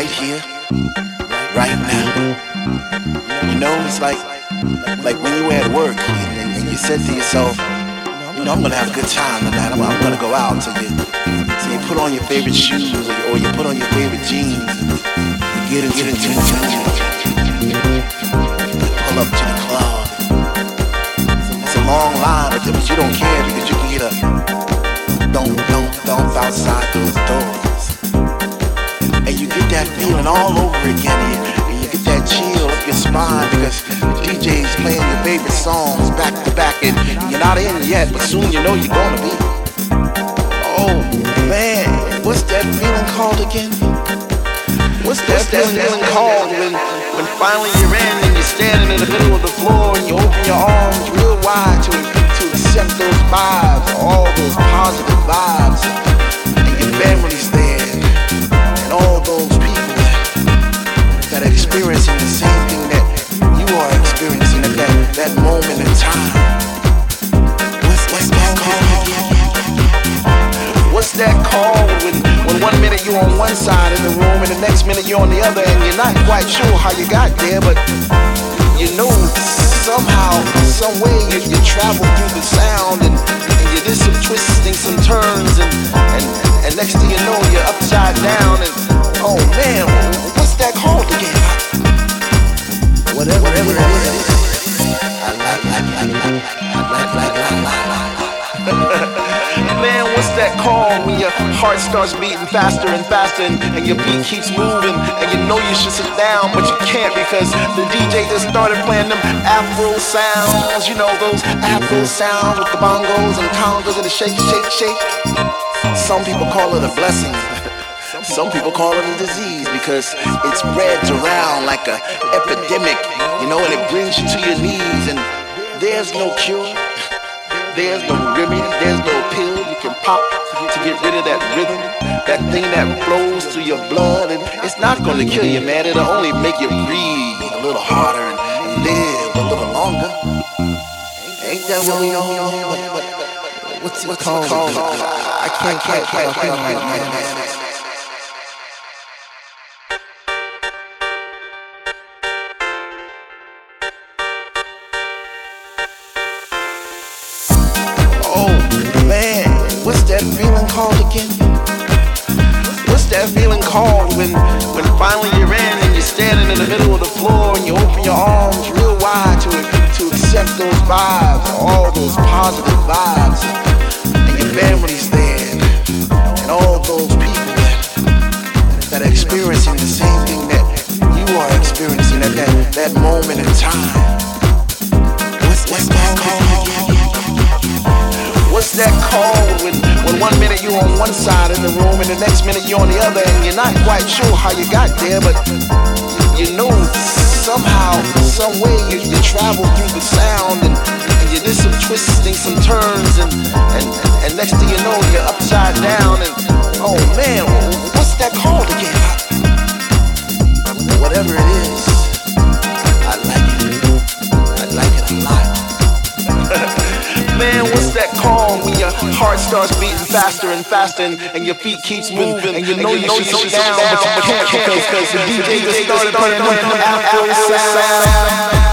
right here, right now. You know, it's like like when you were at work and, and you said to yourself, you know, I'm gonna have a good time tonight. I'm, I'm gonna go out. So you, so you put on your favorite shoes or you, or you put on your favorite jeans. You get into, get into the town. Pull up to the club. It's a long line, but you don't care because you can get a don't don't don't outside those doors, and that feeling all over again. And you get that chill up your spine because DJ's playing your favorite songs back to back, and you're not in yet, but soon you know you're gonna be. Oh man, what's that feeling called again? What's that, what's that feeling called when, when finally you're in and you're standing in the middle of the floor and you open your arms real wide to, to accept those vibes, all those positive vibes, and your family's there, and all those that are experiencing the same thing that you are experiencing at that, that moment in time. What's, that called? What's that called when, when one minute you're on one side of the room and the next minute you're on the other and you're not quite sure how you got there, but you know somehow, some way you, you travel through the sound and, and you did some twisting, some turns, and, and, and next thing you know you're upside down and oh man, that? Whatever, whatever is. I like, like, like, like, like, like, like, like. Man, what's that called when your heart starts beating faster and faster and, and your beat keeps moving and you know you should sit down but you can't because the DJ just started playing them Afro sounds, you know those Afro sounds with the bongos and congas and the shake, shake, shake. Some people call it a blessing. Some people call it a disease because it spreads around like a epidemic, you know, and it brings you to your knees and there's no cure. There's no remedy, there's no pill you can pop to get rid of that rhythm, that thing that flows through your blood. And it's not gonna kill you, man. It'll only make you breathe a little harder and, live a little longer. Ain't that what we know? What's it called? I can't, can't, can't, can't, right now. Oh called again? What's that feeling called when when finally you're in and you're standing in the middle of the floor and you open your arms real wide to to accept those vibes, all those positive vibes, and your family's there, and all those people that, that are experiencing the same thing that you are experiencing at that, that moment in time. What's that called again? What's that called when, when one minute you're on one side of the room and the next minute you're on the other and you're not quite sure how you got there, but you know somehow, some way you, you travel through the sound and, and you did some twisting, some turns, and, and, and next thing you know you're upside down and oh man, what's that called again? Whatever it is, that called when your heart starts beating faster and faster and, and your feet keeps moving. and you know you should sit down, but you can't because, because the DJ just started playing Afro sound.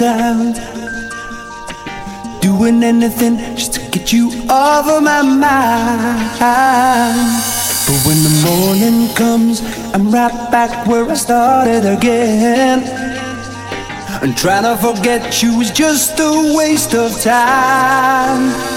Town. Doing anything just to get you off of my mind. But when the morning comes, I'm right back where I started again. And trying to forget you is just a waste of time.